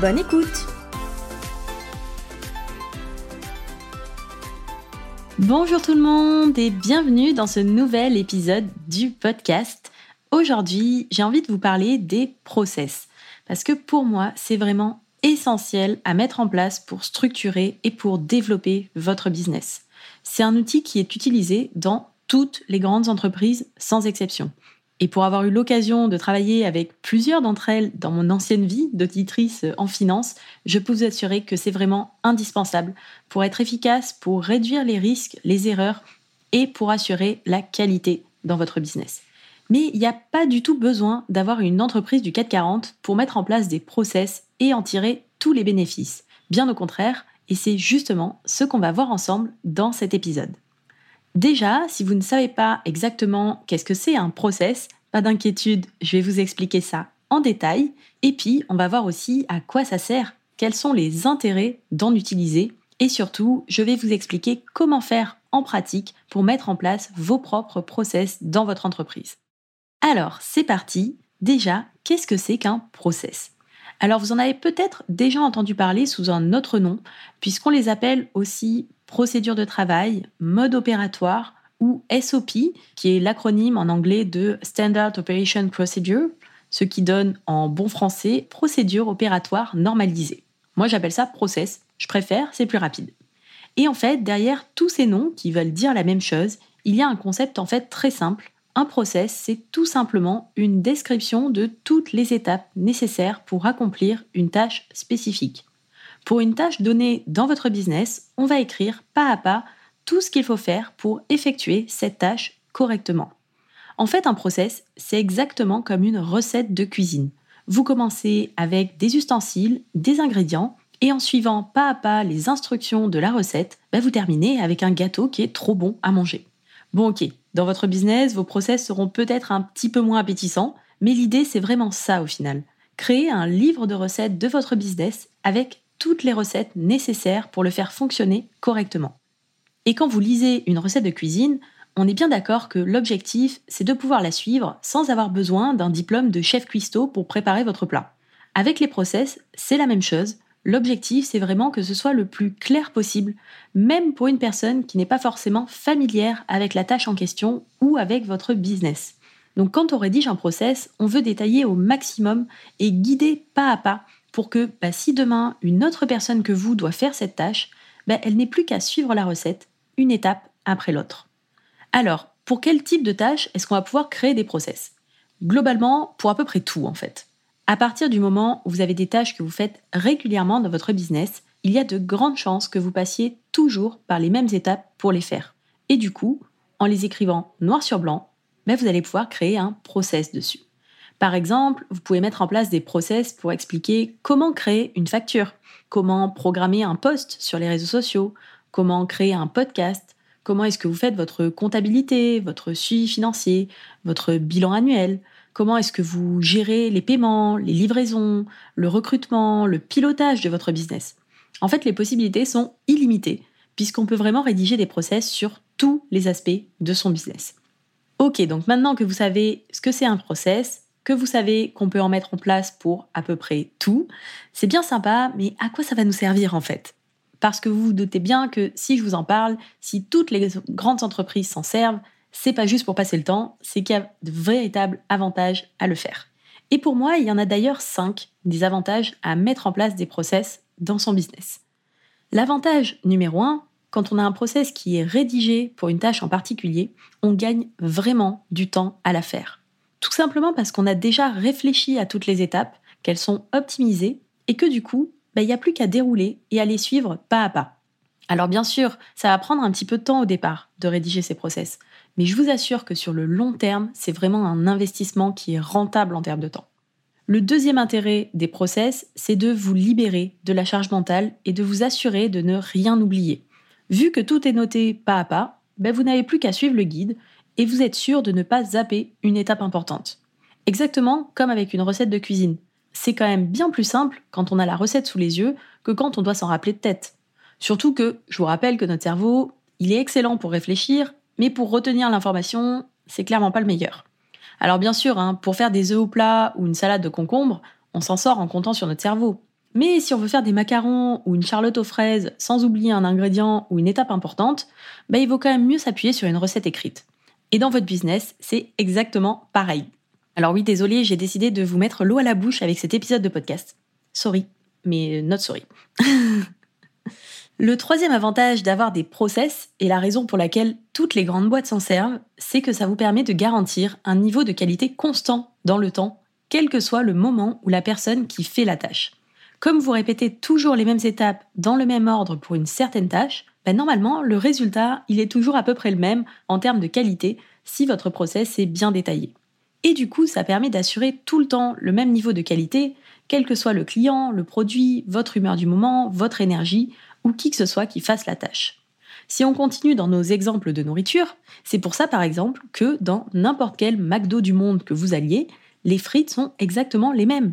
Bonne écoute Bonjour tout le monde et bienvenue dans ce nouvel épisode du podcast. Aujourd'hui, j'ai envie de vous parler des process parce que pour moi, c'est vraiment essentiel à mettre en place pour structurer et pour développer votre business. C'est un outil qui est utilisé dans toutes les grandes entreprises sans exception. Et pour avoir eu l'occasion de travailler avec plusieurs d'entre elles dans mon ancienne vie d'auditrice en finance, je peux vous assurer que c'est vraiment indispensable pour être efficace, pour réduire les risques, les erreurs et pour assurer la qualité dans votre business. Mais il n'y a pas du tout besoin d'avoir une entreprise du 440 pour mettre en place des process et en tirer tous les bénéfices. Bien au contraire, et c'est justement ce qu'on va voir ensemble dans cet épisode. Déjà, si vous ne savez pas exactement qu'est-ce que c'est un process, pas d'inquiétude, je vais vous expliquer ça en détail. Et puis, on va voir aussi à quoi ça sert, quels sont les intérêts d'en utiliser. Et surtout, je vais vous expliquer comment faire en pratique pour mettre en place vos propres process dans votre entreprise. Alors, c'est parti. Déjà, qu'est-ce que c'est qu'un process? Alors vous en avez peut-être déjà entendu parler sous un autre nom, puisqu'on les appelle aussi procédure de travail, mode opératoire ou SOP, qui est l'acronyme en anglais de Standard Operation Procedure, ce qui donne en bon français procédure opératoire normalisée. Moi j'appelle ça process, je préfère, c'est plus rapide. Et en fait, derrière tous ces noms qui veulent dire la même chose, il y a un concept en fait très simple. Un process, c'est tout simplement une description de toutes les étapes nécessaires pour accomplir une tâche spécifique. Pour une tâche donnée dans votre business, on va écrire pas à pas tout ce qu'il faut faire pour effectuer cette tâche correctement. En fait, un process, c'est exactement comme une recette de cuisine. Vous commencez avec des ustensiles, des ingrédients, et en suivant pas à pas les instructions de la recette, bah, vous terminez avec un gâteau qui est trop bon à manger. Bon ok, dans votre business, vos process seront peut-être un petit peu moins appétissants, mais l'idée c'est vraiment ça au final. Créer un livre de recettes de votre business avec toutes les recettes nécessaires pour le faire fonctionner correctement. Et quand vous lisez une recette de cuisine, on est bien d'accord que l'objectif, c'est de pouvoir la suivre sans avoir besoin d'un diplôme de chef cuistot pour préparer votre plat. Avec les process, c'est la même chose. L'objectif, c'est vraiment que ce soit le plus clair possible, même pour une personne qui n'est pas forcément familière avec la tâche en question ou avec votre business. Donc quand on rédige un process, on veut détailler au maximum et guider pas à pas pour que bah, si demain une autre personne que vous doit faire cette tâche, bah, elle n'ait plus qu'à suivre la recette, une étape après l'autre. Alors, pour quel type de tâche est-ce qu'on va pouvoir créer des process? Globalement, pour à peu près tout en fait. À partir du moment où vous avez des tâches que vous faites régulièrement dans votre business, il y a de grandes chances que vous passiez toujours par les mêmes étapes pour les faire. Et du coup, en les écrivant noir sur blanc, bah, vous allez pouvoir créer un process dessus. Par exemple, vous pouvez mettre en place des process pour expliquer comment créer une facture, comment programmer un post sur les réseaux sociaux, comment créer un podcast, comment est-ce que vous faites votre comptabilité, votre suivi financier, votre bilan annuel, comment est-ce que vous gérez les paiements, les livraisons, le recrutement, le pilotage de votre business. En fait, les possibilités sont illimitées puisqu'on peut vraiment rédiger des process sur tous les aspects de son business. Ok, donc maintenant que vous savez ce que c'est un process, que vous savez qu'on peut en mettre en place pour à peu près tout. C'est bien sympa, mais à quoi ça va nous servir en fait? Parce que vous vous doutez bien que si je vous en parle, si toutes les grandes entreprises s'en servent, c'est pas juste pour passer le temps, c'est qu'il y a de véritables avantages à le faire. Et pour moi, il y en a d'ailleurs cinq des avantages à mettre en place des process dans son business. L'avantage numéro un, quand on a un process qui est rédigé pour une tâche en particulier, on gagne vraiment du temps à la faire. Tout simplement parce qu'on a déjà réfléchi à toutes les étapes, qu'elles sont optimisées et que du coup, bah, il n'y a plus qu'à dérouler et à les suivre pas à pas. Alors bien sûr, ça va prendre un petit peu de temps au départ de rédiger ces process, mais je vous assure que sur le long terme, c'est vraiment un investissement qui est rentable en termes de temps. Le deuxième intérêt des process, c'est de vous libérer de la charge mentale et de vous assurer de ne rien oublier. Vu que tout est noté pas à pas, ben vous n'avez plus qu'à suivre le guide et vous êtes sûr de ne pas zapper une étape importante. Exactement comme avec une recette de cuisine. C'est quand même bien plus simple quand on a la recette sous les yeux que quand on doit s'en rappeler de tête. Surtout que, je vous rappelle que notre cerveau, il est excellent pour réfléchir, mais pour retenir l'information, c'est clairement pas le meilleur. Alors bien sûr, hein, pour faire des œufs au plat ou une salade de concombre, on s'en sort en comptant sur notre cerveau. Mais si on veut faire des macarons ou une charlotte aux fraises sans oublier un ingrédient ou une étape importante, bah, il vaut quand même mieux s'appuyer sur une recette écrite. Et dans votre business, c'est exactement pareil. Alors oui, désolé, j'ai décidé de vous mettre l'eau à la bouche avec cet épisode de podcast. Sorry, mais not sorry. Le troisième avantage d'avoir des process, et la raison pour laquelle toutes les grandes boîtes s'en servent, c'est que ça vous permet de garantir un niveau de qualité constant dans le temps, quel que soit le moment ou la personne qui fait la tâche. Comme vous répétez toujours les mêmes étapes dans le même ordre pour une certaine tâche, ben normalement le résultat il est toujours à peu près le même en termes de qualité si votre process est bien détaillé. Et du coup, ça permet d'assurer tout le temps le même niveau de qualité, quel que soit le client, le produit, votre humeur du moment, votre énergie, ou qui que ce soit qui fasse la tâche. Si on continue dans nos exemples de nourriture, c'est pour ça par exemple que dans n'importe quel McDo du monde que vous alliez, les frites sont exactement les mêmes.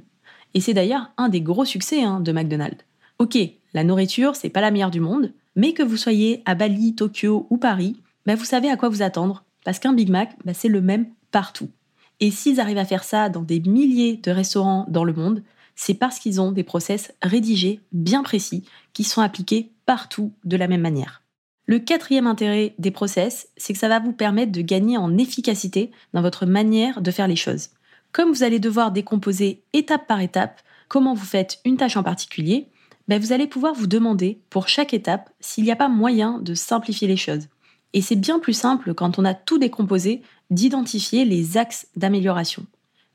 Et c'est d'ailleurs un des gros succès hein, de McDonald's. Ok, la nourriture, c'est pas la meilleure du monde, mais que vous soyez à Bali, Tokyo ou Paris, bah, vous savez à quoi vous attendre, parce qu'un Big Mac, bah, c'est le même partout. Et s'ils arrivent à faire ça dans des milliers de restaurants dans le monde, c'est parce qu'ils ont des process rédigés bien précis qui sont appliqués partout de la même manière. Le quatrième intérêt des process, c'est que ça va vous permettre de gagner en efficacité dans votre manière de faire les choses. Comme vous allez devoir décomposer étape par étape comment vous faites une tâche en particulier, ben vous allez pouvoir vous demander pour chaque étape s'il n'y a pas moyen de simplifier les choses. Et c'est bien plus simple quand on a tout décomposé d'identifier les axes d'amélioration.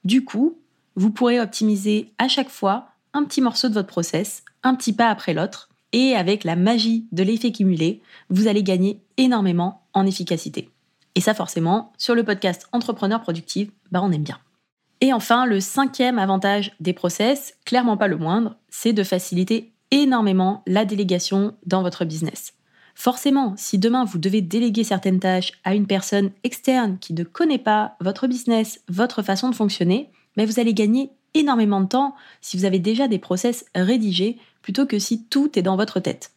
Du coup, vous pourrez optimiser à chaque fois un petit morceau de votre process, un petit pas après l'autre, et avec la magie de l'effet cumulé, vous allez gagner énormément en efficacité. Et ça forcément, sur le podcast Entrepreneur Productive, bah on aime bien. Et enfin, le cinquième avantage des process, clairement pas le moindre, c'est de faciliter énormément la délégation dans votre business. Forcément, si demain vous devez déléguer certaines tâches à une personne externe qui ne connaît pas votre business, votre façon de fonctionner, mais vous allez gagner énormément de temps si vous avez déjà des process rédigés plutôt que si tout est dans votre tête.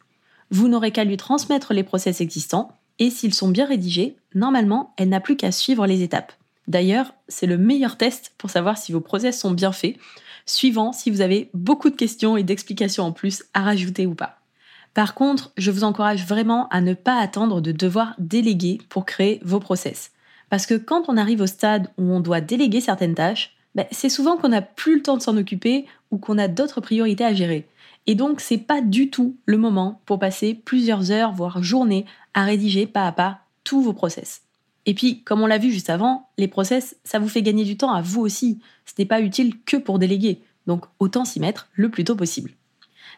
Vous n'aurez qu'à lui transmettre les process existants et s'ils sont bien rédigés, normalement, elle n'a plus qu'à suivre les étapes. D'ailleurs, c'est le meilleur test pour savoir si vos process sont bien faits, suivant si vous avez beaucoup de questions et d'explications en plus à rajouter ou pas. Par contre, je vous encourage vraiment à ne pas attendre de devoir déléguer pour créer vos process. Parce que quand on arrive au stade où on doit déléguer certaines tâches, ben, c'est souvent qu'on n'a plus le temps de s'en occuper ou qu'on a d'autres priorités à gérer. Et donc, c'est pas du tout le moment pour passer plusieurs heures, voire journées, à rédiger pas à pas tous vos process. Et puis, comme on l'a vu juste avant, les process, ça vous fait gagner du temps à vous aussi. Ce n'est pas utile que pour déléguer. Donc, autant s'y mettre le plus tôt possible.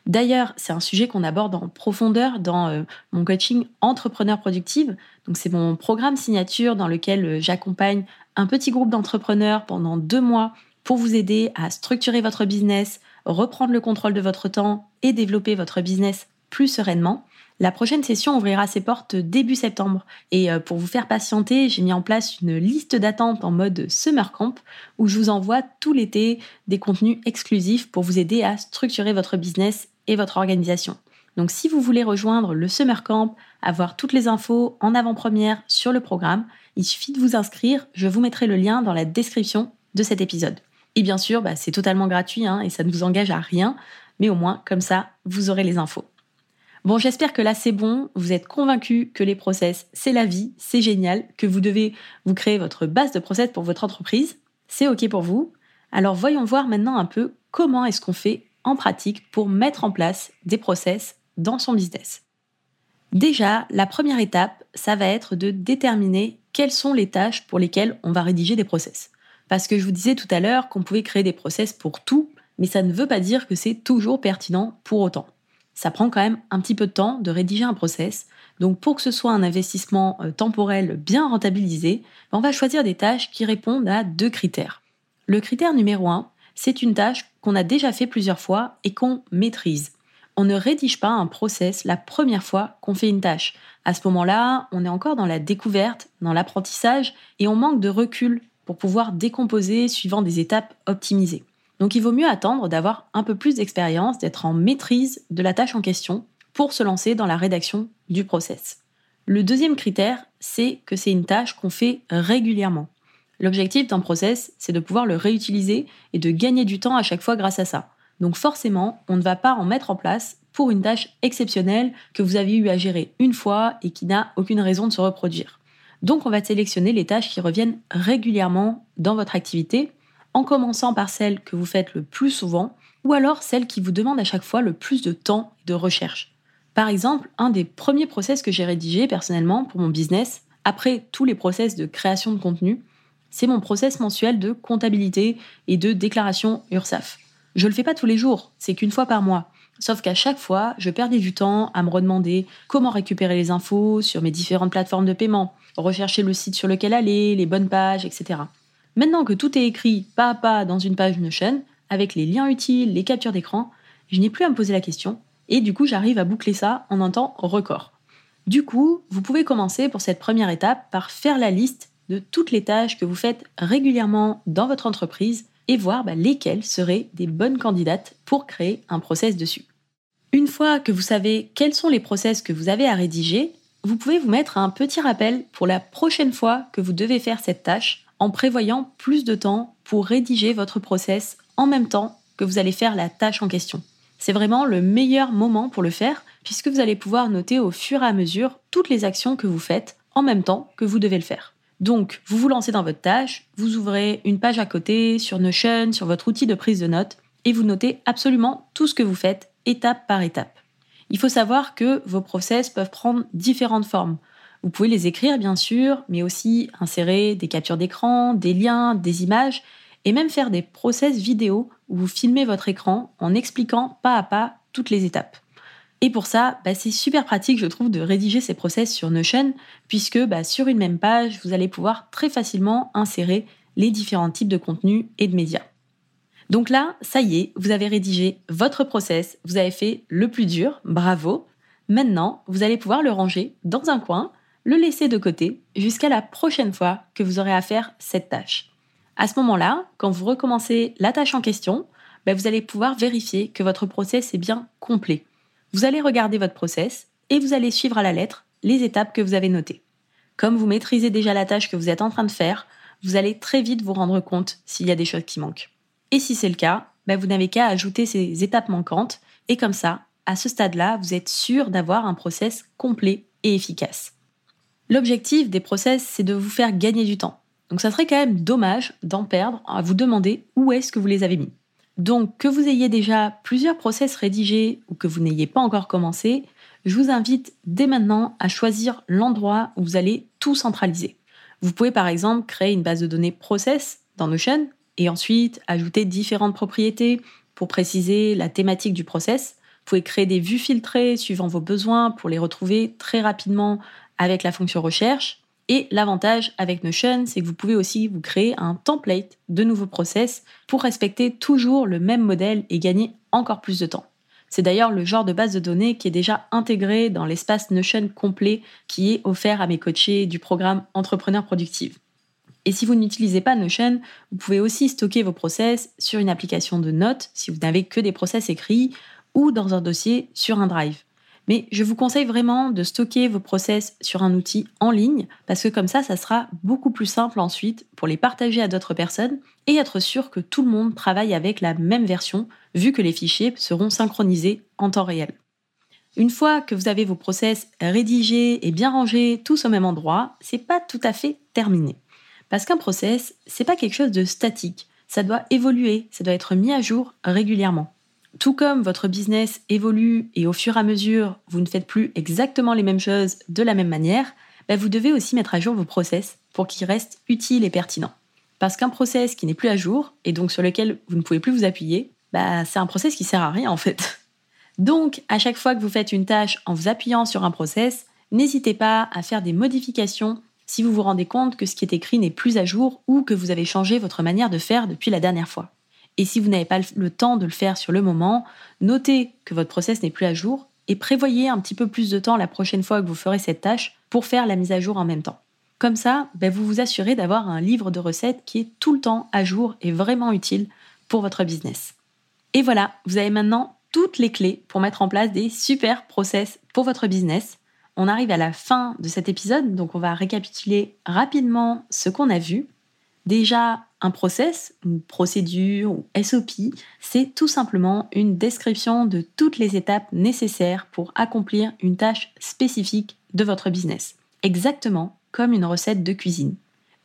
D'ailleurs, c'est un sujet qu'on aborde en profondeur dans euh, mon coaching Entrepreneur Productive. Donc, c'est mon programme signature dans lequel euh, j'accompagne un petit groupe d'entrepreneurs pendant deux mois pour vous aider à structurer votre business, reprendre le contrôle de votre temps et développer votre business plus sereinement. La prochaine session ouvrira ses portes début septembre et euh, pour vous faire patienter, j'ai mis en place une liste d'attente en mode summer camp où je vous envoie tout l'été des contenus exclusifs pour vous aider à structurer votre business et votre organisation. Donc si vous voulez rejoindre le summer camp, avoir toutes les infos en avant-première sur le programme, il suffit de vous inscrire, je vous mettrai le lien dans la description de cet épisode. Et bien sûr, bah, c'est totalement gratuit hein, et ça ne vous engage à rien, mais au moins, comme ça, vous aurez les infos. Bon, j'espère que là c'est bon, vous êtes convaincu que les process, c'est la vie, c'est génial, que vous devez vous créer votre base de process pour votre entreprise. C'est OK pour vous. Alors voyons voir maintenant un peu comment est-ce qu'on fait en pratique pour mettre en place des process dans son business. Déjà, la première étape, ça va être de déterminer quelles sont les tâches pour lesquelles on va rédiger des process. Parce que je vous disais tout à l'heure qu'on pouvait créer des process pour tout, mais ça ne veut pas dire que c'est toujours pertinent pour autant. Ça prend quand même un petit peu de temps de rédiger un process. Donc pour que ce soit un investissement euh, temporel bien rentabilisé, on va choisir des tâches qui répondent à deux critères. Le critère numéro un, c'est une tâche qu'on a déjà fait plusieurs fois et qu'on maîtrise. On ne rédige pas un process la première fois qu'on fait une tâche. À ce moment-là, on est encore dans la découverte, dans l'apprentissage et on manque de recul pour pouvoir décomposer suivant des étapes optimisées. Donc il vaut mieux attendre d'avoir un peu plus d'expérience, d'être en maîtrise de la tâche en question pour se lancer dans la rédaction du process. Le deuxième critère, c'est que c'est une tâche qu'on fait régulièrement. L'objectif d'un process, c'est de pouvoir le réutiliser et de gagner du temps à chaque fois grâce à ça. Donc forcément, on ne va pas en mettre en place pour une tâche exceptionnelle que vous avez eu à gérer une fois et qui n'a aucune raison de se reproduire. Donc on va sélectionner les tâches qui reviennent régulièrement dans votre activité, en commençant par celles que vous faites le plus souvent, ou alors celles qui vous demandent à chaque fois le plus de temps et de recherche. Par exemple, un des premiers process que j'ai rédigé personnellement pour mon business, après tous les process de création de contenu, c'est mon process mensuel de comptabilité et de déclaration URSAF. Je le fais pas tous les jours, c'est qu'une fois par mois. Sauf qu'à chaque fois, je perdais du temps à me redemander comment récupérer les infos sur mes différentes plateformes de paiement, rechercher le site sur lequel aller, les bonnes pages, etc. Maintenant que tout est écrit pas à pas dans une page Notion, avec les liens utiles, les captures d'écran, je n'ai plus à me poser la question, et du coup j'arrive à boucler ça en un temps record. Du coup, vous pouvez commencer pour cette première étape par faire la liste de toutes les tâches que vous faites régulièrement dans votre entreprise et voir bah, lesquelles seraient des bonnes candidates pour créer un process dessus. Une fois que vous savez quels sont les process que vous avez à rédiger, vous pouvez vous mettre un petit rappel pour la prochaine fois que vous devez faire cette tâche en prévoyant plus de temps pour rédiger votre process en même temps que vous allez faire la tâche en question. C'est vraiment le meilleur moment pour le faire puisque vous allez pouvoir noter au fur et à mesure toutes les actions que vous faites en même temps que vous devez le faire. Donc, vous vous lancez dans votre tâche, vous ouvrez une page à côté sur Notion, sur votre outil de prise de notes, et vous notez absolument tout ce que vous faites, étape par étape. Il faut savoir que vos process peuvent prendre différentes formes. Vous pouvez les écrire, bien sûr, mais aussi insérer des captures d'écran, des liens, des images, et même faire des process vidéo où vous filmez votre écran en expliquant pas à pas toutes les étapes. Et pour ça, bah, c'est super pratique, je trouve, de rédiger ces process sur Notion, puisque bah, sur une même page, vous allez pouvoir très facilement insérer les différents types de contenus et de médias. Donc là, ça y est, vous avez rédigé votre process, vous avez fait le plus dur, bravo. Maintenant, vous allez pouvoir le ranger dans un coin, le laisser de côté jusqu'à la prochaine fois que vous aurez à faire cette tâche. À ce moment-là, quand vous recommencez la tâche en question, bah, vous allez pouvoir vérifier que votre process est bien complet. Vous allez regarder votre process et vous allez suivre à la lettre les étapes que vous avez notées. Comme vous maîtrisez déjà la tâche que vous êtes en train de faire, vous allez très vite vous rendre compte s'il y a des choses qui manquent. Et si c'est le cas, bah, vous n'avez qu'à ajouter ces étapes manquantes et comme ça, à ce stade-là, vous êtes sûr d'avoir un process complet et efficace. L'objectif des process, c'est de vous faire gagner du temps. Donc ça serait quand même dommage d'en perdre à vous demander où est-ce que vous les avez mis. Donc, que vous ayez déjà plusieurs process rédigés ou que vous n'ayez pas encore commencé, je vous invite dès maintenant à choisir l'endroit où vous allez tout centraliser. Vous pouvez par exemple créer une base de données process dans Notion et ensuite ajouter différentes propriétés pour préciser la thématique du process. Vous pouvez créer des vues filtrées suivant vos besoins pour les retrouver très rapidement avec la fonction recherche. Et l'avantage avec Notion, c'est que vous pouvez aussi vous créer un template de nouveaux process pour respecter toujours le même modèle et gagner encore plus de temps. C'est d'ailleurs le genre de base de données qui est déjà intégré dans l'espace Notion complet qui est offert à mes coachés du programme Entrepreneur Productive. Et si vous n'utilisez pas Notion, vous pouvez aussi stocker vos process sur une application de notes si vous n'avez que des process écrits ou dans un dossier sur un drive. Mais je vous conseille vraiment de stocker vos process sur un outil en ligne parce que comme ça, ça sera beaucoup plus simple ensuite pour les partager à d'autres personnes et être sûr que tout le monde travaille avec la même version vu que les fichiers seront synchronisés en temps réel. Une fois que vous avez vos process rédigés et bien rangés tous au même endroit, c'est pas tout à fait terminé. Parce qu'un process, c'est pas quelque chose de statique. Ça doit évoluer, ça doit être mis à jour régulièrement. Tout comme votre business évolue et au fur et à mesure, vous ne faites plus exactement les mêmes choses de la même manière, bah, vous devez aussi mettre à jour vos process pour qu'ils restent utiles et pertinents. Parce qu'un process qui n'est plus à jour et donc sur lequel vous ne pouvez plus vous appuyer, bah, c'est un process qui sert à rien en fait. Donc, à chaque fois que vous faites une tâche en vous appuyant sur un process, n'hésitez pas à faire des modifications si vous vous rendez compte que ce qui est écrit n'est plus à jour ou que vous avez changé votre manière de faire depuis la dernière fois. Et si vous n'avez pas le temps de le faire sur le moment, notez que votre process n'est plus à jour et prévoyez un petit peu plus de temps la prochaine fois que vous ferez cette tâche pour faire la mise à jour en même temps. Comme ça, ben, vous vous assurez d'avoir un livre de recettes qui est tout le temps à jour et vraiment utile pour votre business. Et voilà, vous avez maintenant toutes les clés pour mettre en place des super process pour votre business. On arrive à la fin de cet épisode, donc on va récapituler rapidement ce qu'on a vu. Déjà, un process, une procédure ou SOP, c'est tout simplement une description de toutes les étapes nécessaires pour accomplir une tâche spécifique de votre business. Exactement comme une recette de cuisine.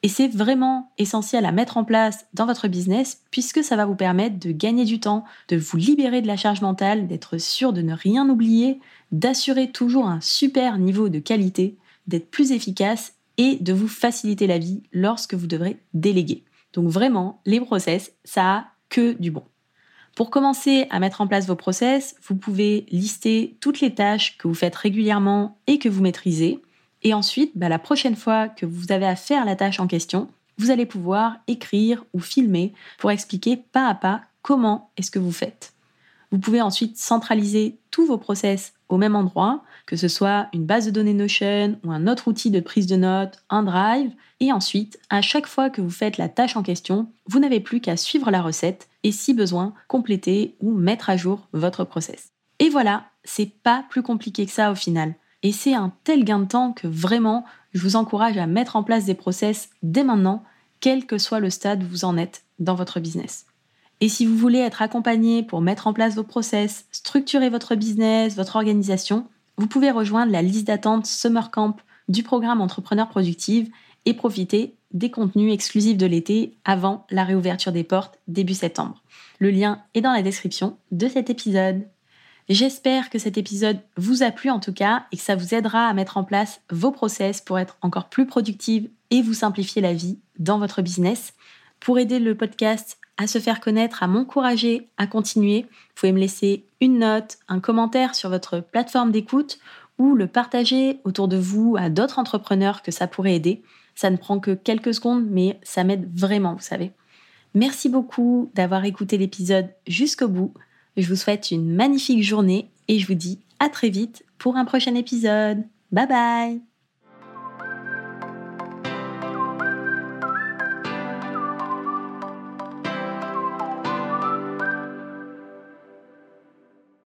Et c'est vraiment essentiel à mettre en place dans votre business puisque ça va vous permettre de gagner du temps, de vous libérer de la charge mentale, d'être sûr de ne rien oublier, d'assurer toujours un super niveau de qualité, d'être plus efficace et de vous faciliter la vie lorsque vous devrez déléguer. Donc vraiment, les process, ça a que du bon. Pour commencer à mettre en place vos process, vous pouvez lister toutes les tâches que vous faites régulièrement et que vous maîtrisez. Et ensuite, bah, la prochaine fois que vous avez à faire la tâche en question, vous allez pouvoir écrire ou filmer pour expliquer pas à pas comment est-ce que vous faites. Vous pouvez ensuite centraliser tous vos process au même endroit, que ce soit une base de données Notion ou un autre outil de prise de notes, un drive, et ensuite, à chaque fois que vous faites la tâche en question, vous n'avez plus qu'à suivre la recette et si besoin, compléter ou mettre à jour votre process. Et voilà, c'est pas plus compliqué que ça au final. Et c'est un tel gain de temps que vraiment, je vous encourage à mettre en place des process dès maintenant, quel que soit le stade où vous en êtes dans votre business. Et si vous voulez être accompagné pour mettre en place vos process, structurer votre business, votre organisation, vous pouvez rejoindre la liste d'attente Summer Camp du programme Entrepreneur Productive et profiter des contenus exclusifs de l'été avant la réouverture des portes début septembre. Le lien est dans la description de cet épisode. J'espère que cet épisode vous a plu en tout cas et que ça vous aidera à mettre en place vos process pour être encore plus productive et vous simplifier la vie dans votre business. Pour aider le podcast à se faire connaître, à m'encourager à continuer, vous pouvez me laisser une note, un commentaire sur votre plateforme d'écoute ou le partager autour de vous à d'autres entrepreneurs que ça pourrait aider. Ça ne prend que quelques secondes, mais ça m'aide vraiment, vous savez. Merci beaucoup d'avoir écouté l'épisode jusqu'au bout. Je vous souhaite une magnifique journée et je vous dis à très vite pour un prochain épisode. Bye bye